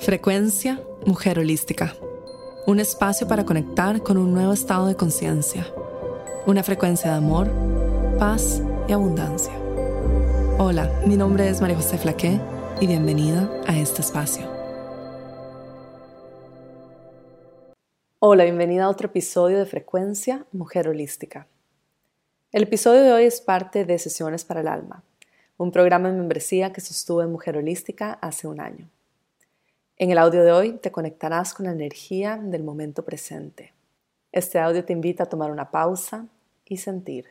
Frecuencia Mujer Holística. Un espacio para conectar con un nuevo estado de conciencia. Una frecuencia de amor, paz y abundancia. Hola, mi nombre es María José Flaqué y bienvenida a este espacio. Hola, bienvenida a otro episodio de Frecuencia Mujer Holística. El episodio de hoy es parte de Sesiones para el Alma, un programa de membresía que sostuve en Mujer Holística hace un año. En el audio de hoy te conectarás con la energía del momento presente. Este audio te invita a tomar una pausa y sentir.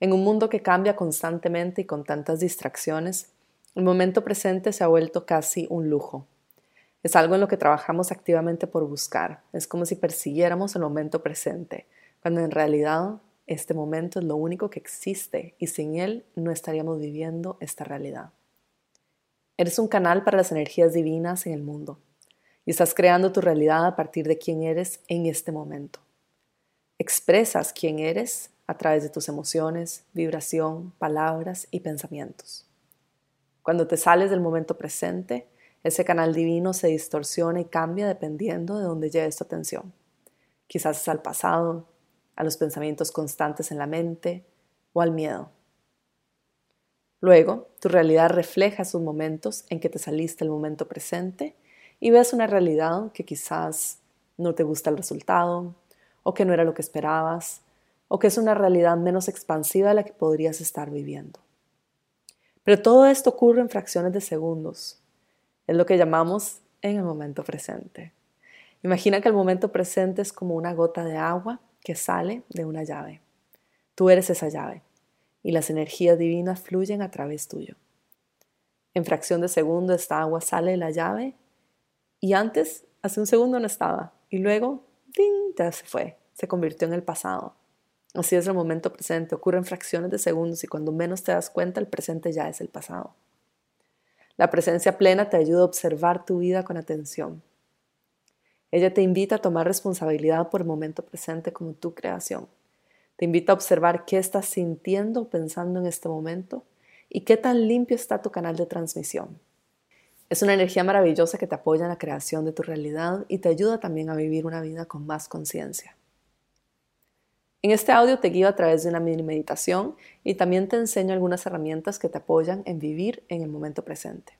En un mundo que cambia constantemente y con tantas distracciones, el momento presente se ha vuelto casi un lujo. Es algo en lo que trabajamos activamente por buscar. Es como si persiguiéramos el momento presente, cuando en realidad este momento es lo único que existe y sin él no estaríamos viviendo esta realidad. Eres un canal para las energías divinas en el mundo y estás creando tu realidad a partir de quién eres en este momento. Expresas quién eres a través de tus emociones, vibración, palabras y pensamientos. Cuando te sales del momento presente, ese canal divino se distorsiona y cambia dependiendo de dónde lleves tu atención. Quizás es al pasado, a los pensamientos constantes en la mente o al miedo. Luego, tu realidad refleja esos momentos en que te saliste del momento presente y ves una realidad que quizás no te gusta el resultado, o que no era lo que esperabas, o que es una realidad menos expansiva de la que podrías estar viviendo. Pero todo esto ocurre en fracciones de segundos. Es lo que llamamos en el momento presente. Imagina que el momento presente es como una gota de agua que sale de una llave. Tú eres esa llave y las energías divinas fluyen a través tuyo. En fracción de segundo esta agua sale de la llave y antes, hace un segundo no estaba y luego, ¡ting!, ya se fue, se convirtió en el pasado. Así es el momento presente, ocurre en fracciones de segundos y cuando menos te das cuenta el presente ya es el pasado. La presencia plena te ayuda a observar tu vida con atención. Ella te invita a tomar responsabilidad por el momento presente como tu creación. Te invito a observar qué estás sintiendo pensando en este momento y qué tan limpio está tu canal de transmisión. Es una energía maravillosa que te apoya en la creación de tu realidad y te ayuda también a vivir una vida con más conciencia. En este audio te guío a través de una mini meditación y también te enseño algunas herramientas que te apoyan en vivir en el momento presente.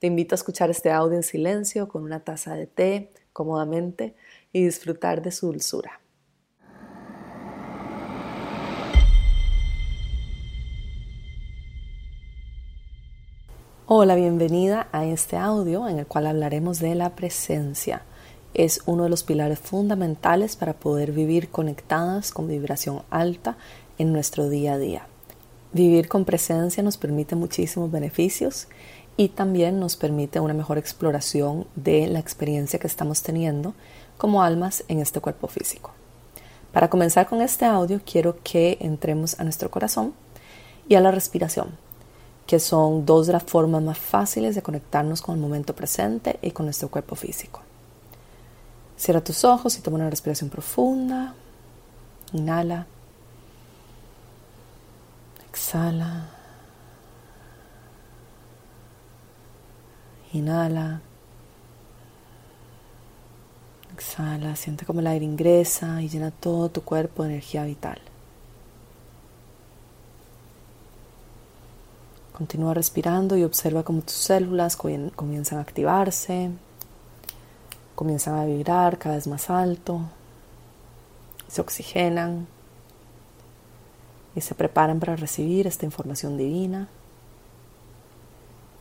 Te invito a escuchar este audio en silencio con una taza de té cómodamente y disfrutar de su dulzura. Hola, bienvenida a este audio en el cual hablaremos de la presencia. Es uno de los pilares fundamentales para poder vivir conectadas con vibración alta en nuestro día a día. Vivir con presencia nos permite muchísimos beneficios y también nos permite una mejor exploración de la experiencia que estamos teniendo como almas en este cuerpo físico. Para comenzar con este audio quiero que entremos a nuestro corazón y a la respiración que son dos de las formas más fáciles de conectarnos con el momento presente y con nuestro cuerpo físico. Cierra tus ojos y toma una respiración profunda. Inhala. Exhala. Inhala. Exhala. Siente como el aire ingresa y llena todo tu cuerpo de energía vital. Continúa respirando y observa cómo tus células comienzan a activarse, comienzan a vibrar cada vez más alto, se oxigenan y se preparan para recibir esta información divina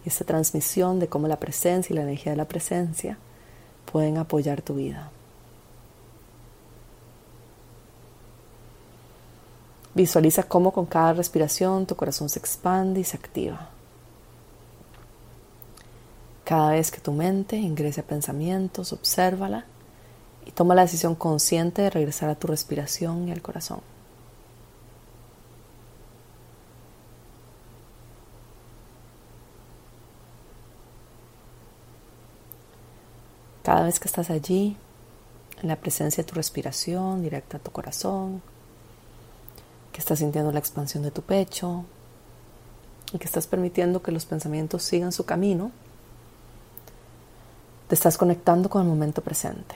y esta transmisión de cómo la presencia y la energía de la presencia pueden apoyar tu vida. Visualiza cómo con cada respiración tu corazón se expande y se activa. Cada vez que tu mente ingrese a pensamientos, obsérvala y toma la decisión consciente de regresar a tu respiración y al corazón. Cada vez que estás allí, en la presencia de tu respiración, directa a tu corazón, estás sintiendo la expansión de tu pecho y que estás permitiendo que los pensamientos sigan su camino, Te estás conectando con el momento presente.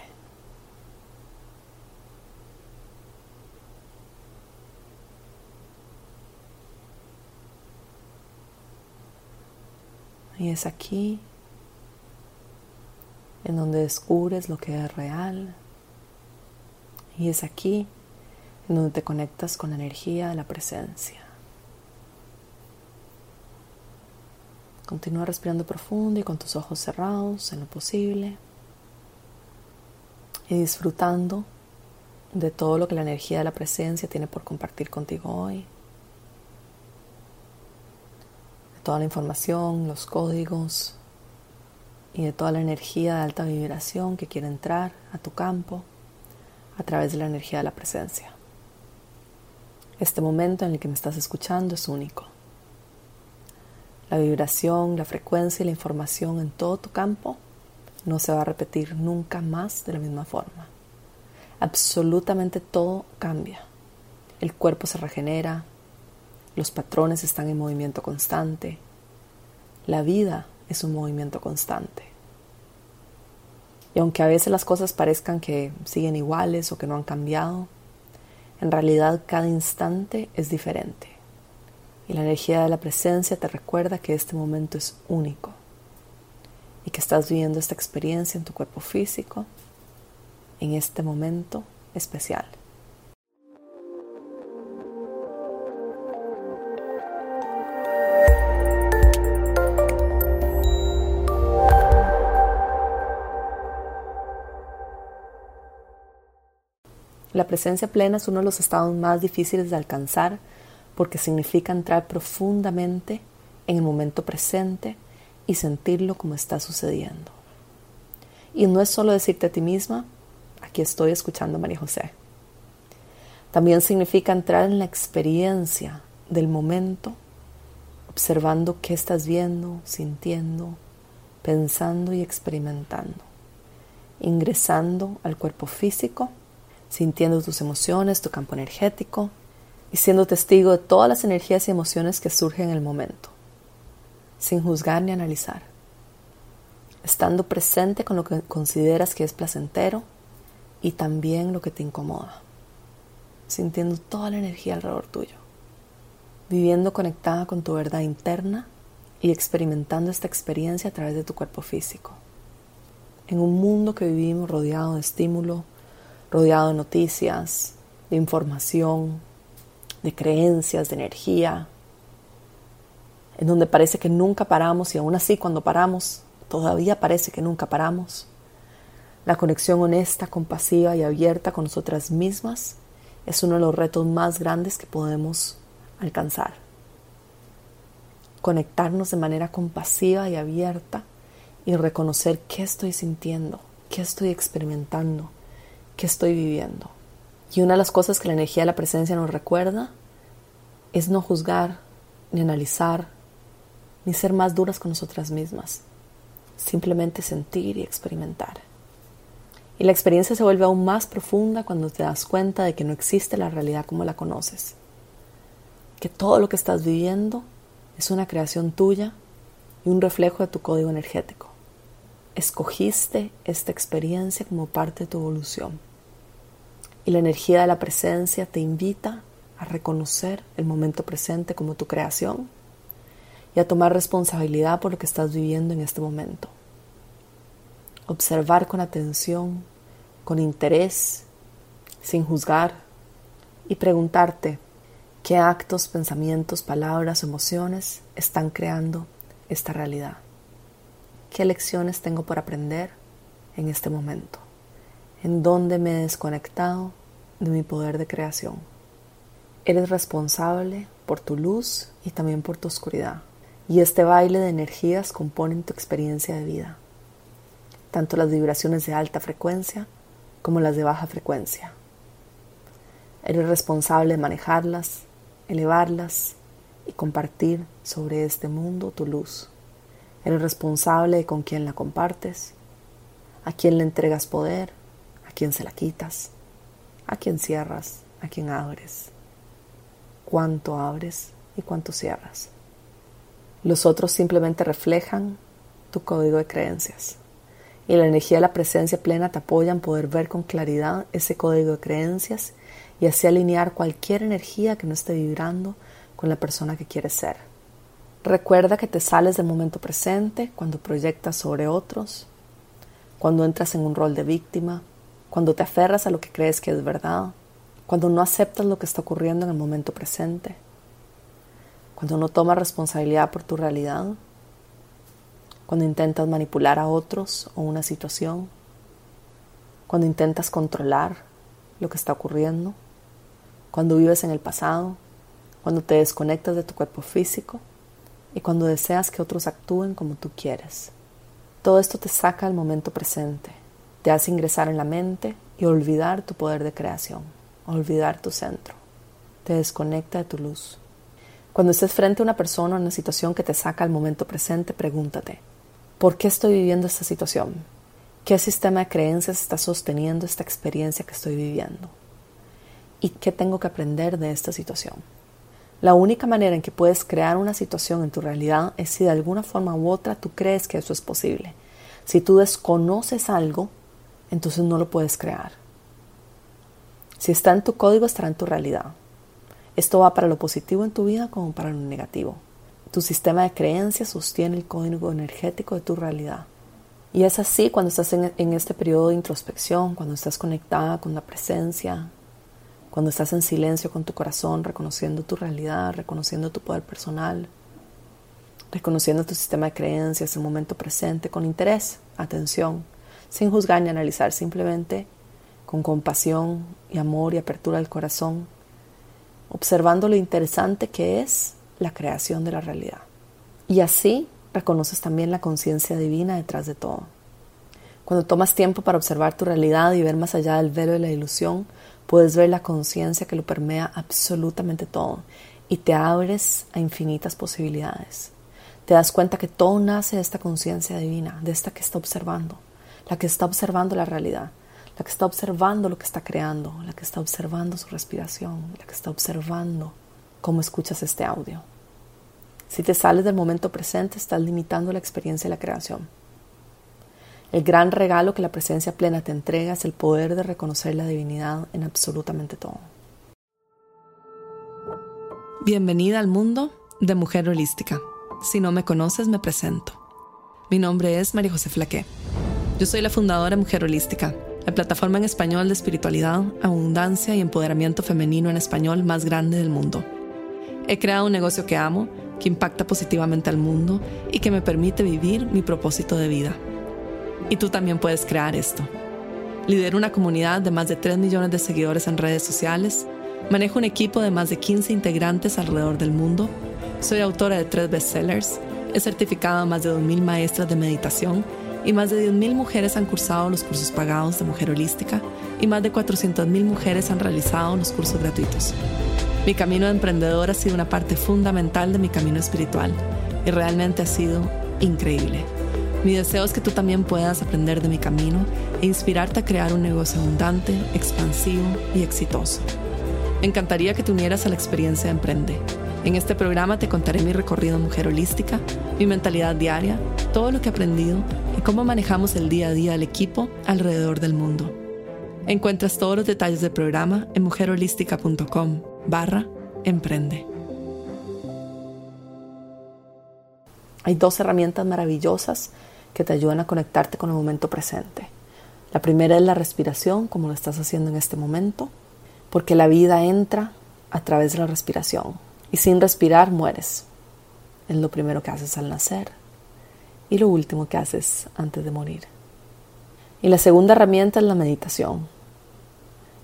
Y es aquí en donde descubres lo que es real. Y es aquí en donde te conectas con la energía de la presencia. Continúa respirando profundo y con tus ojos cerrados en lo posible. Y disfrutando de todo lo que la energía de la presencia tiene por compartir contigo hoy. toda la información, los códigos y de toda la energía de alta vibración que quiere entrar a tu campo a través de la energía de la presencia. Este momento en el que me estás escuchando es único. La vibración, la frecuencia y la información en todo tu campo no se va a repetir nunca más de la misma forma. Absolutamente todo cambia. El cuerpo se regenera, los patrones están en movimiento constante. La vida es un movimiento constante. Y aunque a veces las cosas parezcan que siguen iguales o que no han cambiado, en realidad cada instante es diferente. Y la energía de la presencia te recuerda que este momento es único y que estás viviendo esta experiencia en tu cuerpo físico en este momento especial. La presencia plena es uno de los estados más difíciles de alcanzar porque significa entrar profundamente en el momento presente y sentirlo como está sucediendo. Y no es solo decirte a ti misma, aquí estoy escuchando a María José. También significa entrar en la experiencia del momento, observando qué estás viendo, sintiendo, pensando y experimentando, ingresando al cuerpo físico sintiendo tus emociones, tu campo energético y siendo testigo de todas las energías y emociones que surgen en el momento, sin juzgar ni analizar, estando presente con lo que consideras que es placentero y también lo que te incomoda, sintiendo toda la energía alrededor tuyo, viviendo conectada con tu verdad interna y experimentando esta experiencia a través de tu cuerpo físico. En un mundo que vivimos rodeado de estímulo, rodeado de noticias, de información, de creencias, de energía, en donde parece que nunca paramos y aún así cuando paramos, todavía parece que nunca paramos. La conexión honesta, compasiva y abierta con nosotras mismas es uno de los retos más grandes que podemos alcanzar. Conectarnos de manera compasiva y abierta y reconocer qué estoy sintiendo, qué estoy experimentando, que estoy viviendo. Y una de las cosas que la energía de la presencia nos recuerda es no juzgar, ni analizar, ni ser más duras con nosotras mismas. Simplemente sentir y experimentar. Y la experiencia se vuelve aún más profunda cuando te das cuenta de que no existe la realidad como la conoces. Que todo lo que estás viviendo es una creación tuya y un reflejo de tu código energético escogiste esta experiencia como parte de tu evolución. Y la energía de la presencia te invita a reconocer el momento presente como tu creación y a tomar responsabilidad por lo que estás viviendo en este momento. Observar con atención, con interés, sin juzgar y preguntarte qué actos, pensamientos, palabras, emociones están creando esta realidad. ¿Qué lecciones tengo por aprender en este momento? ¿En dónde me he desconectado de mi poder de creación? Eres responsable por tu luz y también por tu oscuridad. Y este baile de energías componen tu experiencia de vida, tanto las vibraciones de alta frecuencia como las de baja frecuencia. Eres responsable de manejarlas, elevarlas y compartir sobre este mundo tu luz. Eres responsable de con quién la compartes, a quién le entregas poder, a quién se la quitas, a quién cierras, a quién abres, cuánto abres y cuánto cierras. Los otros simplemente reflejan tu código de creencias Y la energía de la presencia plena te apoya en poder ver con claridad ese código de creencias y así alinear cualquier energía que no esté vibrando con la persona que quieres ser. Recuerda que te sales del momento presente cuando proyectas sobre otros, cuando entras en un rol de víctima, cuando te aferras a lo que crees que es verdad, cuando no aceptas lo que está ocurriendo en el momento presente, cuando no tomas responsabilidad por tu realidad, cuando intentas manipular a otros o una situación, cuando intentas controlar lo que está ocurriendo, cuando vives en el pasado, cuando te desconectas de tu cuerpo físico y cuando deseas que otros actúen como tú quieres. Todo esto te saca al momento presente, te hace ingresar en la mente y olvidar tu poder de creación, olvidar tu centro, te desconecta de tu luz. Cuando estés frente a una persona o una situación que te saca al momento presente, pregúntate, ¿por qué estoy viviendo esta situación? ¿Qué sistema de creencias está sosteniendo esta experiencia que estoy viviendo? ¿Y qué tengo que aprender de esta situación? La única manera en que puedes crear una situación en tu realidad es si de alguna forma u otra tú crees que eso es posible. Si tú desconoces algo, entonces no lo puedes crear. Si está en tu código, estará en tu realidad. Esto va para lo positivo en tu vida como para lo negativo. Tu sistema de creencias sostiene el código energético de tu realidad. Y es así cuando estás en, este periodo de introspección, cuando estás conectada con la presencia, cuando estás en silencio con tu corazón, reconociendo tu realidad, reconociendo tu poder personal, reconociendo tu sistema de creencias, el momento presente, con interés, atención, sin juzgar ni analizar, simplemente con compasión y amor y apertura del corazón, observando lo interesante que es la creación de la realidad. Y así reconoces también la conciencia divina detrás de todo. Cuando tomas tiempo para observar tu realidad y ver más allá del velo de la ilusión, puedes ver la conciencia que lo permea absolutamente todo y te abres a infinitas posibilidades. Te das cuenta que todo nace de esta conciencia divina, de esta que está observando, la que está observando la realidad, la que está observando lo que está creando, la que está observando su respiración, la que está observando cómo escuchas este audio. Si te sales del momento presente, estás limitando la experiencia de la creación. El gran regalo que la presencia plena te entrega es el poder de reconocer la divinidad en absolutamente todo. Bienvenida al mundo de Mujer Holística. Si no me conoces, me presento. Mi nombre es María José Flaqué. Yo soy la fundadora de Mujer Holística, la plataforma en español de espiritualidad, abundancia y empoderamiento femenino en español más grande del mundo. He creado un negocio que amo, que impacta positivamente al mundo y que me permite vivir mi propósito de vida y tú también puedes crear esto. Lidero una comunidad de más de 3 millones de seguidores en redes sociales, manejo un equipo de más de 15 integrantes alrededor del mundo, soy autora de tres bestsellers, he certificado a más de 2.000 maestras de meditación y más de 10.000 mujeres han cursado los cursos pagados de Mujer Holística y más de 400.000 mujeres han realizado los cursos gratuitos. Mi camino de emprendedor ha sido una parte fundamental de mi camino espiritual y realmente ha sido increíble. Mi deseo es que tú también puedas aprender de mi camino e inspirarte a crear un negocio abundante, expansivo y exitoso. Encantaría que te unieras a la experiencia de Emprende. En este programa te contaré mi recorrido mujer holística, mi mentalidad diaria, todo lo que he aprendido y cómo manejamos el día a día del equipo alrededor del mundo. Encuentras todos los detalles del programa en mujerholística.com barra emprende. Hay dos herramientas maravillosas que te ayudan a conectarte con el momento presente. La primera es la respiración, como lo estás haciendo en este momento, porque la vida entra a través de la respiración y sin respirar mueres. Es lo primero que haces al nacer y lo último que haces antes de morir. Y la segunda herramienta es la meditación.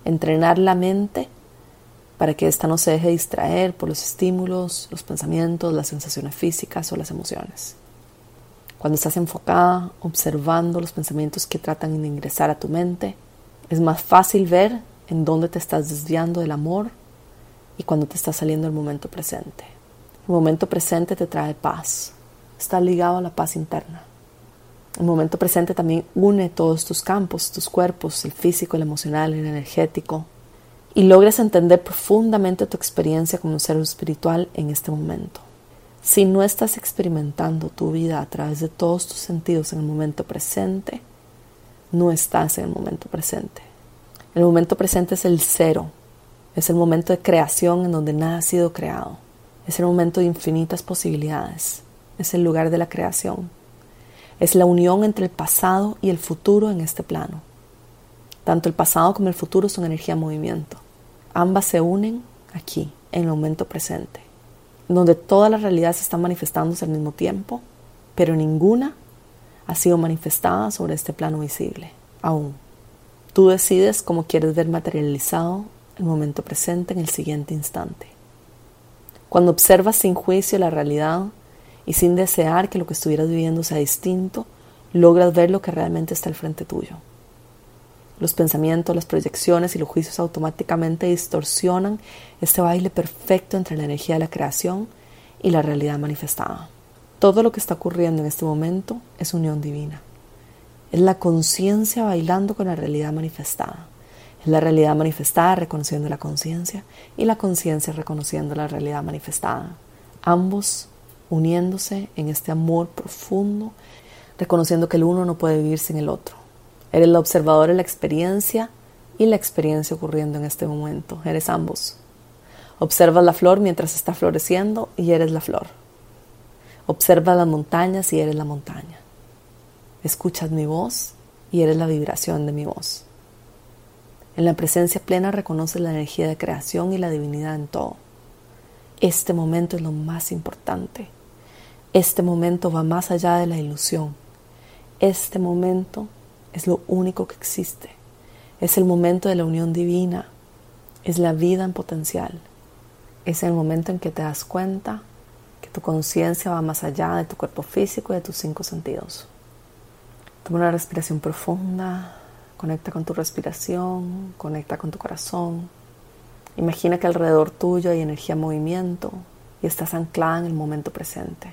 Entrenar la mente para que ésta no se deje distraer por los estímulos, los pensamientos, las sensaciones físicas o las emociones. Cuando estás enfocada, observando los pensamientos que tratan de ingresar a tu mente, es más fácil ver en dónde te estás desviando del amor y cuando te está saliendo el momento presente. El momento presente te trae paz, está ligado a la paz interna. El momento presente también une todos tus campos, tus cuerpos, el físico, el emocional, el energético, y logres entender profundamente tu experiencia como un ser espiritual en este momento. Si no estás experimentando tu vida a través de todos tus sentidos en el momento presente, no estás en el momento presente. El momento presente es el cero, es el momento de creación en donde nada ha sido creado, es el momento de infinitas posibilidades, es el lugar de la creación, es la unión entre el pasado y el futuro en este plano. Tanto el pasado como el futuro son energía movimiento. Ambas se unen aquí, en el momento presente, donde todas las realidades están manifestándose al mismo tiempo, pero ninguna ha sido manifestada sobre este plano visible, aún. Tú decides cómo quieres ver materializado el momento presente en el siguiente instante. Cuando observas sin juicio la realidad y sin desear que lo que estuvieras viviendo sea distinto, logras ver lo que realmente está al frente tuyo. Los pensamientos, las proyecciones y los juicios automáticamente distorsionan este baile perfecto entre la energía de la creación y la realidad manifestada. Todo lo que está ocurriendo en este momento es unión divina. Es la conciencia bailando con la realidad manifestada. Es la realidad manifestada reconociendo la conciencia y la conciencia reconociendo la realidad manifestada. Ambos uniéndose en este amor profundo, reconociendo que el uno no puede vivir sin el otro. Eres la observadora de la experiencia y la experiencia ocurriendo en este momento. Eres ambos. Observas la flor mientras está floreciendo y eres la flor. Observa las montañas y eres la montaña. Escuchas mi voz y eres la vibración de mi voz. En la presencia plena reconoces la energía de creación y la divinidad en todo. Este momento es lo más importante. Este momento va más allá de la ilusión. Este momento es lo único que existe. Es el momento de la unión divina. Es la vida en potencial. Es el momento en que te das cuenta tu conciencia va más allá de tu cuerpo físico y de tus cinco sentidos. Toma una respiración profunda, conecta con tu respiración, conecta con tu corazón. Imagina que alrededor tuyo hay energía en movimiento y estás anclada en el momento presente.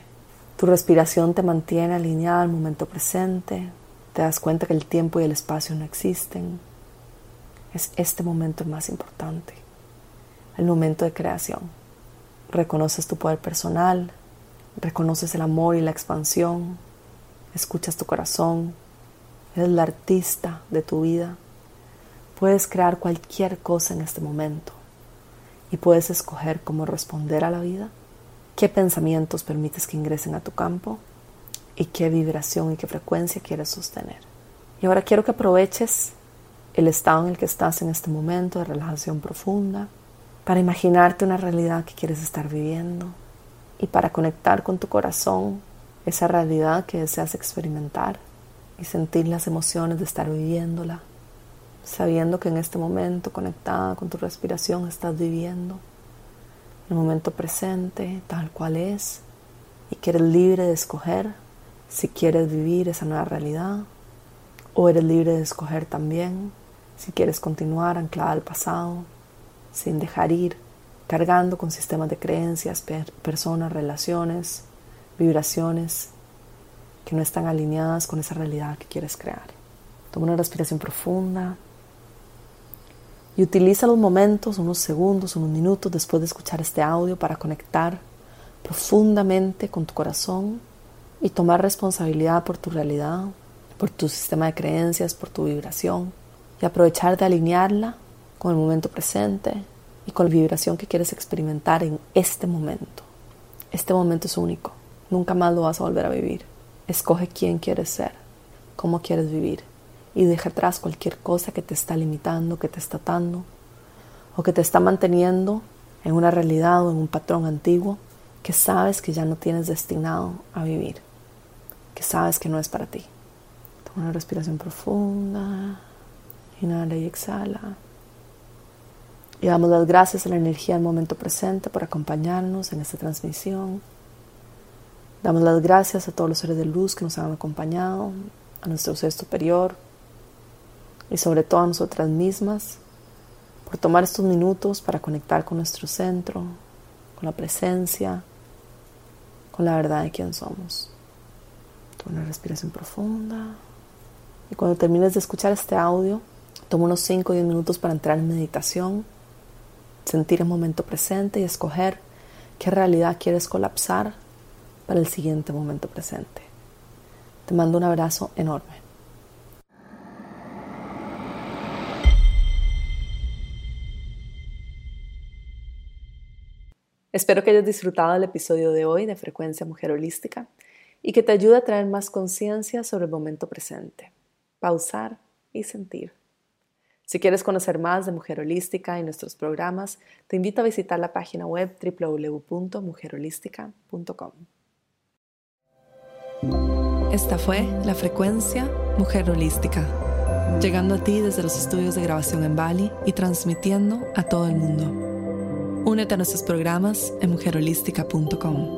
Tu respiración te mantiene alineada al momento presente, te das cuenta que el tiempo y el espacio no existen. Es este momento más importante, el momento de creación reconoces tu poder personal, reconoces el amor y la expansión, escuchas tu corazón, eres la artista de tu vida. Puedes crear cualquier cosa en este momento y puedes escoger cómo responder a la vida, qué pensamientos permites que ingresen a tu campo y qué vibración y qué frecuencia quieres sostener. Y ahora quiero que aproveches el estado en el que estás en este momento de relajación profunda para imaginarte una realidad que quieres estar viviendo y para conectar con tu corazón esa realidad que deseas experimentar y sentir las emociones de estar viviéndola, sabiendo que en este momento conectada con tu respiración estás viviendo el momento presente tal cual es y que eres libre de escoger si quieres vivir esa nueva realidad o eres libre de escoger también si quieres continuar anclada al pasado sin dejar ir, cargando con sistemas de creencias, personas, relaciones, vibraciones que no están alineadas con esa realidad que quieres crear. Toma una respiración profunda y utiliza los momentos, unos segundos, unos minutos después de escuchar este audio para conectar profundamente con tu corazón y tomar responsabilidad por tu realidad, por tu sistema de creencias, por tu vibración y aprovechar de alinearla con el momento presente y con la vibración que quieres experimentar en este momento. Este momento es único, nunca más lo vas a volver a vivir. Escoge quién quieres ser, cómo quieres vivir y deja atrás cualquier cosa que te está limitando, que te está atando o que te está manteniendo en una realidad o en un patrón antiguo que sabes que ya no tienes destinado a vivir, que sabes que no es para ti. Toma una respiración profunda, inhala y exhala. Y damos las gracias a la energía del momento presente por acompañarnos en esta transmisión. Damos las gracias a todos los seres de luz que nos han acompañado, a nuestro ser superior y sobre todo a nosotras mismas por tomar estos minutos para conectar con nuestro centro, con la presencia, con la verdad de quién somos una respiración profunda. Y cuando termines de escuchar este audio, toma unos 5 o 10 minutos para entrar en meditación, sentir el momento presente y escoger qué realidad quieres colapsar para el siguiente momento presente. Te mando un abrazo enorme. Espero que hayas disfrutado el episodio de hoy de Frecuencia Mujer Holística y que te ayude a traer más conciencia sobre el momento presente, pausar y sentir. Si quieres conocer más de Mujer Holística y nuestros programas, te invito a visitar la página web www.mujerholística.com. Esta fue la frecuencia Mujer Holística, llegando a ti desde los estudios de grabación en Bali y transmitiendo a todo el mundo. Únete a nuestros programas en mujerholística.com.